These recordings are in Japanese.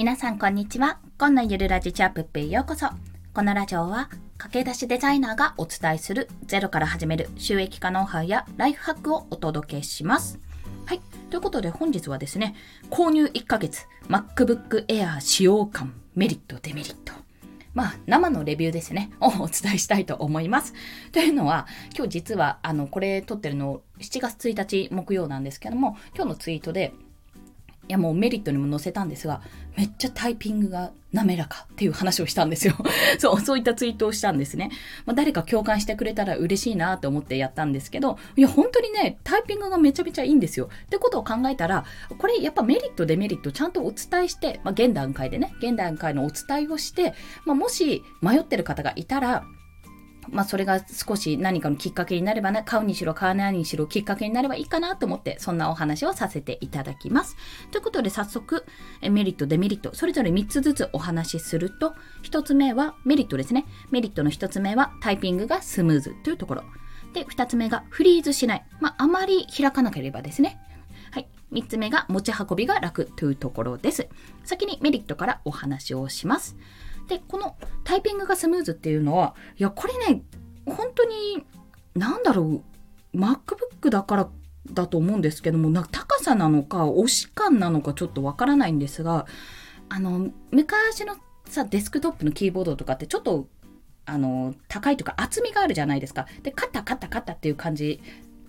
皆さんこんにちは。今のゆるラジチャップップへようこそ。このラジオは駆け出しデザイナーがお伝えするゼロから始める収益化ノウハウやライフハックをお届けします。はい。ということで本日はですね、購入1ヶ月 MacBook Air 使用感メリットデメリット。まあ、生のレビューですね、をお伝えしたいと思います。というのは、今日実は、あの、これ撮ってるの7月1日木曜なんですけども、今日のツイートで、いやもうメリットにも載せたんですが、めっちゃタイピングが滑らかっていう話をしたんですよ。そう、そういったツイートをしたんですね。まあ、誰か共感してくれたら嬉しいなと思ってやったんですけど、いや、本当にね、タイピングがめちゃめちゃいいんですよ。ってことを考えたら、これやっぱメリット、デメリットちゃんとお伝えして、まあ、現段階でね、現段階のお伝えをして、まあ、もし迷ってる方がいたら、まあ、それが少し何かのきっかけになればね、買うにしろ買わないにしろきっかけになればいいかなと思って、そんなお話をさせていただきます。ということで早速、メリット、デメリット、それぞれ3つずつお話しすると、1つ目はメリットですね。メリットの1つ目はタイピングがスムーズというところ。で、2つ目がフリーズしない。まあ、あまり開かなければですね。はい。3つ目が持ち運びが楽というところです。先にメリットからお話をします。で、このタイピングがスムーズっていうのは、いや、これね、本当に、なんだろう、MacBook だからだと思うんですけども、な高さなのか、押し感なのかちょっとわからないんですが、あの、昔のさ、デスクトップのキーボードとかってちょっと、あの、高いとか厚みがあるじゃないですか。で、カタカタカタっていう感じ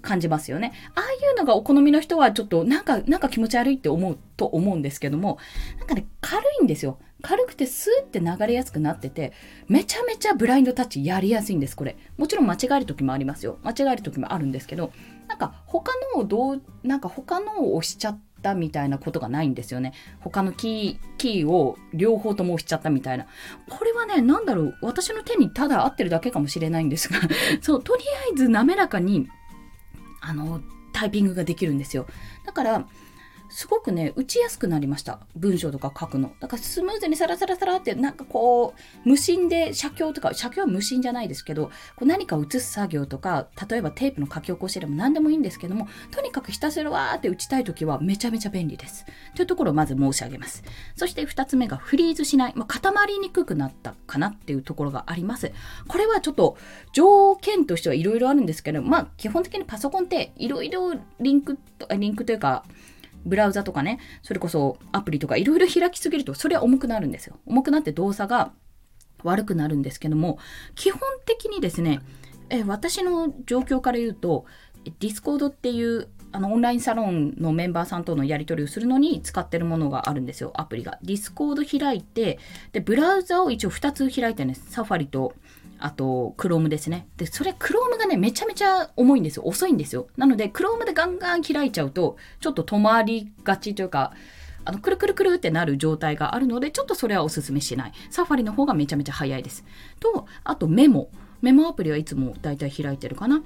感じますよね。ああいうのがお好みの人はちょっとなんか、なんか気持ち悪いって思うと思うんですけども、なんかね、軽いんですよ。軽くてスーって流れやすくなってて、めちゃめちゃブラインドタッチやりやすいんです、これ。もちろん間違える時もありますよ。間違える時もあるんですけど、なんか他のをどう、なんか他のを押しちゃったみたいなことがないんですよね。他のキー、キーを両方とも押しちゃったみたいな。これはね、なんだろう、私の手にただ合ってるだけかもしれないんですが、そう、とりあえず滑らかに、あの、タイピングができるんですよ。だから、すごくね、打ちやすくなりました。文章とか書くの。だからスムーズにサラサラサラって、なんかこう、無心で写経とか、写経は無心じゃないですけど、こう何か写す作業とか、例えばテープの書き起こしでも何でもいいんですけども、とにかくひたすらわーって打ちたいときはめちゃめちゃ便利です。というところをまず申し上げます。そして2つ目がフリーズしない。まあ、固まりにくくなったかなっていうところがあります。これはちょっと条件としてはいろいろあるんですけど、まあ基本的にパソコンっていろいろリンク、リンクというか、ブラウザとかね、それこそアプリとかいろいろ開きすぎると、それは重くなるんですよ。重くなって動作が悪くなるんですけども、基本的にですね、え私の状況から言うと、ディスコードっていうあのオンラインサロンのメンバーさんとのやり取りをするのに使ってるものがあるんですよ、アプリが。ディスコード開いて、で、ブラウザを一応2つ開いてるんです。サファリとあと、Chrome ですね。で、それ、Chrome がね、めちゃめちゃ重いんですよ。遅いんですよ。なので、Chrome でガンガン開いちゃうと、ちょっと止まりがちというか、あの、くるくるくるってなる状態があるので、ちょっとそれはおすすめしない。サファリの方がめちゃめちゃ早いです。と、あとメモ。メモアプリはいつもだいたい開いてるかな。っ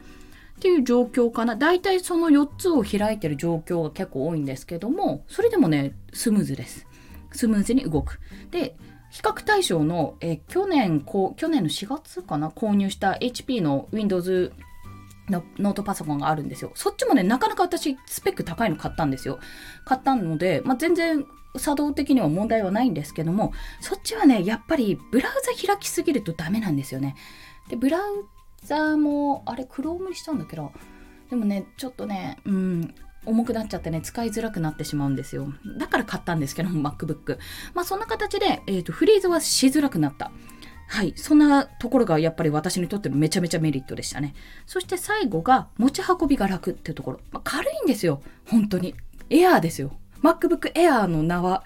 ていう状況かな。だいたいその4つを開いてる状況が結構多いんですけども、それでもね、スムーズです。スムーズに動く。で、比較対象の、え去年こ、去年の4月かな、購入した HP の Windows のノートパソコンがあるんですよ。そっちもね、なかなか私、スペック高いの買ったんですよ。買ったので、まあ、全然作動的には問題はないんですけども、そっちはね、やっぱりブラウザ開きすぎるとダメなんですよね。で、ブラウザも、あれ、Chrome にしたんだけど、でもね、ちょっとね、うん、重くなっちゃってね、使いづらくなってしまうんですよ。だから買ったんですけども、MacBook。まあそんな形で、えっ、ー、と、フリーズはしづらくなった。はい。そんなところがやっぱり私にとってめちゃめちゃメリットでしたね。そして最後が持ち運びが楽っていうところ。まあ、軽いんですよ。本当に。エアーですよ。MacBook Air の名は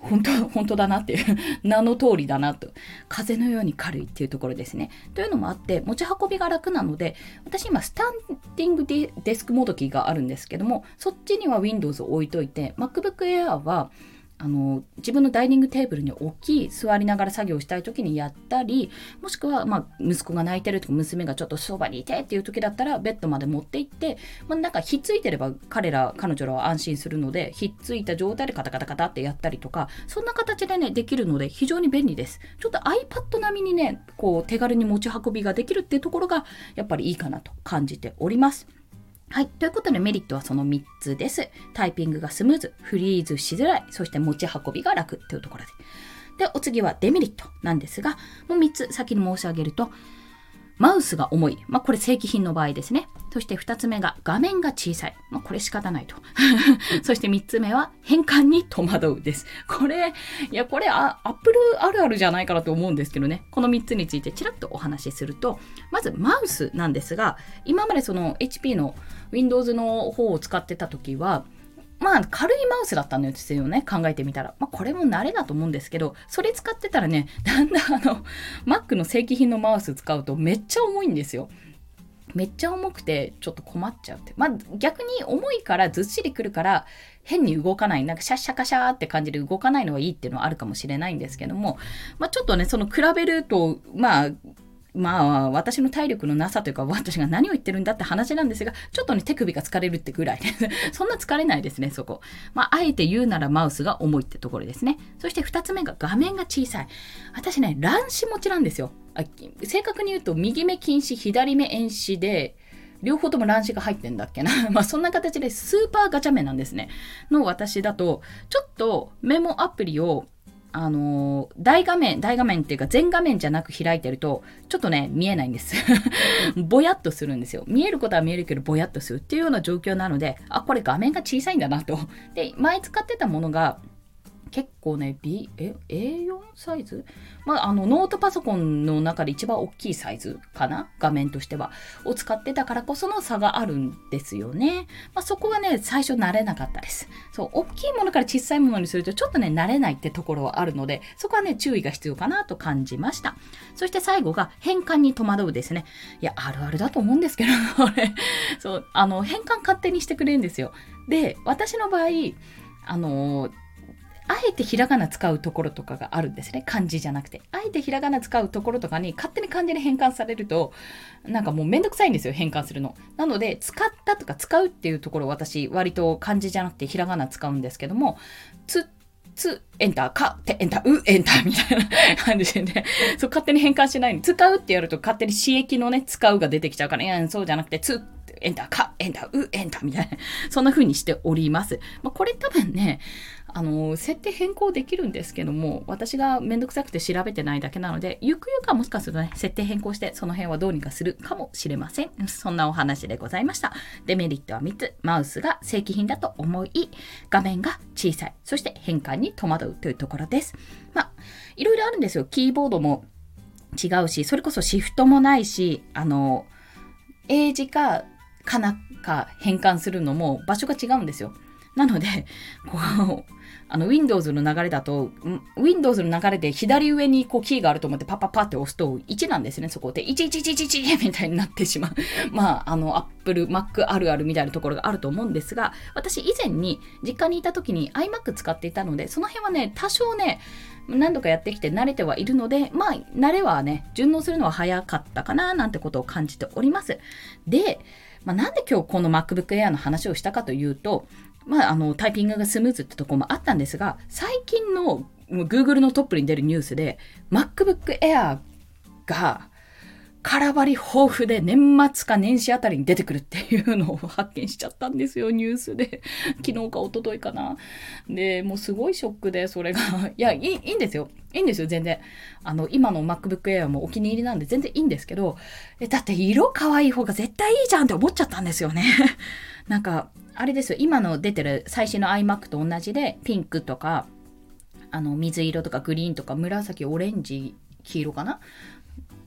本当、本当だなっていう 名の通りだなと。風のように軽いっていうところですね。というのもあって、持ち運びが楽なので、私今、スタンディングデスクモードキーがあるんですけども、そっちには Windows を置いといて、MacBook Air は、あの自分のダイニングテーブルに置き座りながら作業したい時にやったりもしくは、まあ、息子が泣いてるとか娘がちょっとそばにいてっていう時だったらベッドまで持って行って、まあ、なんかひっついてれば彼ら彼女らは安心するのでひっついた状態でカタカタカタってやったりとかそんな形でねできるので非常に便利です。ちょっと iPad 並みにねこう手軽に持ち運びができるっていうところがやっぱりいいかなと感じております。はい。ということでメリットはその3つです。タイピングがスムーズ、フリーズしづらい、そして持ち運びが楽というところで。で、お次はデメリットなんですが、もう3つ先に申し上げると、マウスが重い。まあ、これ正規品の場合ですね。そして2つ目が画面が小さい。まあ、これ仕方ないと。そして3つ目は変換に戸惑うです。これ、いや、これ、アップルあるあるじゃないかなと思うんですけどね。この3つについてちらっとお話しすると、まずマウスなんですが、今までその HP の Windows の方を使ってた時は、まあ、軽いマウスだったんですよね。考えてみたら。まあ、これも慣れだと思うんですけど、それ使ってたらね、だんだんあの、Mac の正規品のマウス使うとめっちゃ重いんですよ。めっちゃ重くてちょっと困っちゃうって。まあ逆に重いからずっしりくるから変に動かない。なんかシャッシャカシャーって感じで動かないのはいいっていうのはあるかもしれないんですけども、まあちょっとね、その比べると、まあまあ、私の体力のなさというか、私が何を言ってるんだって話なんですが、ちょっとね、手首が疲れるってぐらい そんな疲れないですね、そこ。まあ、あえて言うならマウスが重いってところですね。そして二つ目が画面が小さい。私ね、乱視持ちなんですよ。あ正確に言うと、右目近視、左目遠視で、両方とも乱視が入ってんだっけな。まあそんな形でスーパーガチャ目なんですね。の私だと、ちょっとメモアプリをあの、大画面、大画面っていうか全画面じゃなく開いてると、ちょっとね、見えないんです。ぼやっとするんですよ。見えることは見えるけど、ぼやっとするっていうような状況なので、あ、これ画面が小さいんだなと。で、前使ってたものが、結構ね、B、え、A4 サイズ？まあ、あの、ノートパソコンの中で一番大きいサイズかな？画面としては。を使ってたからこその差があるんですよね。まあ、そこはね、最初慣れなかったです。そう、大きいものから小さいものにするとちょっとね、慣れないってところはあるので、そこはね、注意が必要かなと感じました。そして最後が変換に戸惑うですね。いや、あるあるだと思うんですけど、これ。そう、あの、変換勝手にしてくれるんですよ。で、私の場合、あのあえてひらがな使うところとかがあるんですね。漢字じゃなくて。あえてひらがな使うところとかに勝手に漢字で変換されると、なんかもうめんどくさいんですよ、変換するの。なので、使ったとか使うっていうところ私、割と漢字じゃなくてひらがな使うんですけども、つ、つ、エンター、か、て、エンター、う、エンターみたいな感じでね、そう、勝手に変換しないの。使うってやると勝手に刺激のね、使うが出てきちゃうから、いや、そうじゃなくて、つ、エンター、か、エンター、う、エンターみたいな、そんな風にしております。まあ、これ多分ね、あの、設定変更できるんですけども、私がめんどくさくて調べてないだけなので、ゆくゆくはもしかするとね、設定変更して、その辺はどうにかするかもしれません。そんなお話でございました。デメリットは3つ。マウスが正規品だと思い、画面が小さい。そして変換に戸惑うというところです。まあ、いろいろあるんですよ。キーボードも違うし、それこそシフトもないし、あの、英字か、かなか変換するのも場所が違うんですよ。なので、こう、あの、Windows の流れだと、Windows の流れで左上にこうキーがあると思ってパッパッパって押すと1なんですね、そこで。1111みたいになってしまう。まあ、あの、Apple、Mac あるあるみたいなところがあると思うんですが、私以前に実家にいた時に iMac 使っていたので、その辺はね、多少ね、何度かやってきて慣れてはいるので、まあ、慣れはね、順応するのは早かったかな、なんてことを感じております。で、まあ、なんで今日この MacBook Air の話をしたかというと、まあ、あの、タイピングがスムーズってとこもあったんですが、最近の Google のトップに出るニュースで、MacBook Air が、空張り豊富で年末か年始あたりに出てくるっていうのを発見しちゃったんですよ、ニュースで。昨日か一昨日かな。で、もうすごいショックで、それが。いやいい、いんですよ。いいんですよ、全然。あの、今の MacBook Air もお気に入りなんで全然いいんですけど、だって色可愛い方が絶対いいじゃんって思っちゃったんですよね。なんか、あれですよ、今の出てる最新の iMac と同じで、ピンクとか、あの、水色とかグリーンとか紫、オレンジ、黄色かな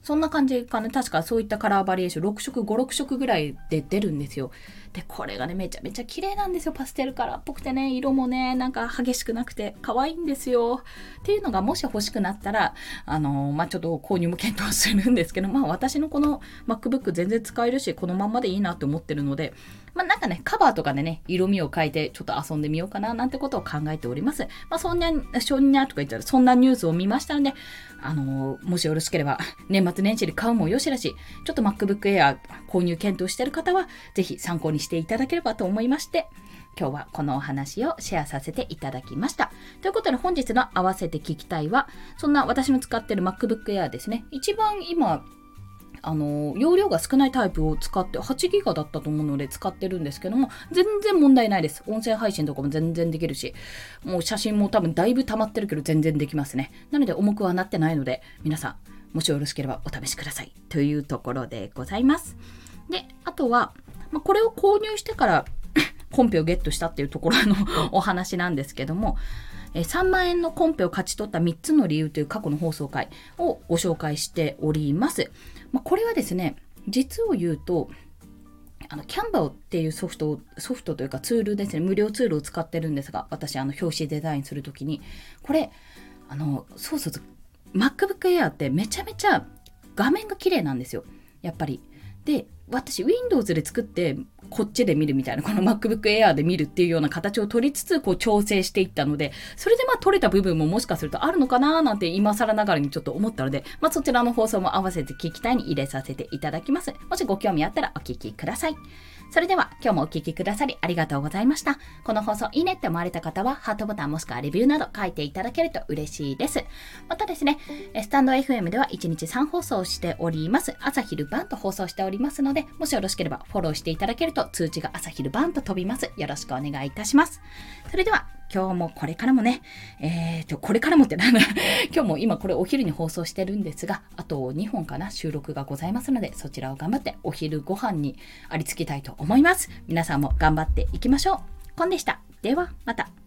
そんな感じかな。確かそういったカラーバリエーション、6色、5、6色ぐらいで出るんですよ。で、これがね、めちゃめちゃ綺麗なんですよ。パステルカラーっぽくてね、色もね、なんか激しくなくて、可愛いんですよ。っていうのが、もし欲しくなったら、あのー、まあ、ちょっと購入も検討するんですけど、まあ、私のこの MacBook 全然使えるし、このまんまでいいなって思ってるので、まあ、なんかね、カバーとかでね、色味を変えて、ちょっと遊んでみようかな、なんてことを考えております。まあ、そんな、そんなとか言ったら、そんなニュースを見ましたので、あのー、もしよろしければ、年末年始で買うもよしだし、ちょっと MacBook Air 購入検討してる方は、ぜひ参考にしていただければと思いまして、今日はこのお話をシェアさせていただきました。ということで本日の合わせて聞きたいは、そんな私の使ってる MacBook Air ですね。一番今、あの、容量が少ないタイプを使って、8ギガだったと思うので使ってるんですけども、全然問題ないです。音声配信とかも全然できるし、もう写真も多分だいぶ溜まってるけど全然できますね。なので重くはなってないので、皆さん、もしよろしければお試しください。というところでございます。で、あとは、まあ、これを購入してから コンペをゲットしたっていうところの お話なんですけども、え3万円のコンペを勝ち取った3つの理由という過去の放送回をご紹介しております。まあ、これはですね、実を言うと、あの、キャンバーっていうソフト、ソフトというかツールですね、無料ツールを使ってるんですが、私、あの、表紙デザインするときに、これ、あの、そうそう、MacBook Air ってめちゃめちゃ画面が綺麗なんですよ。やっぱり。で、私 Windows で作ってこっちで見るみたいな、この MacBook Air で見るっていうような形を取りつつ、こう調整していったので、それでまあ取れた部分ももしかするとあるのかななんて今更ながらにちょっと思ったので、まあそちらの放送も合わせて聞きたいに入れさせていただきます。もしご興味あったらお聞きください。それでは今日もお聴きくださりありがとうございました。この放送いいねって思われた方はハートボタンもしくはレビューなど書いていただけると嬉しいです。またですね、スタンド FM では1日3放送しております。朝昼晩と放送しておりますので、もしよろしければフォローしていただけると通知が朝昼晩と飛びます。よろしくお願いいたします。それでは今日もこれからもね、えーと、これからもってなんだ 今日も今これお昼に放送してるんですが、あと2本かな、収録がございますので、そちらを頑張ってお昼ご飯にありつきたいと思います。皆さんも頑張っていきましょう。コンでした。では、また。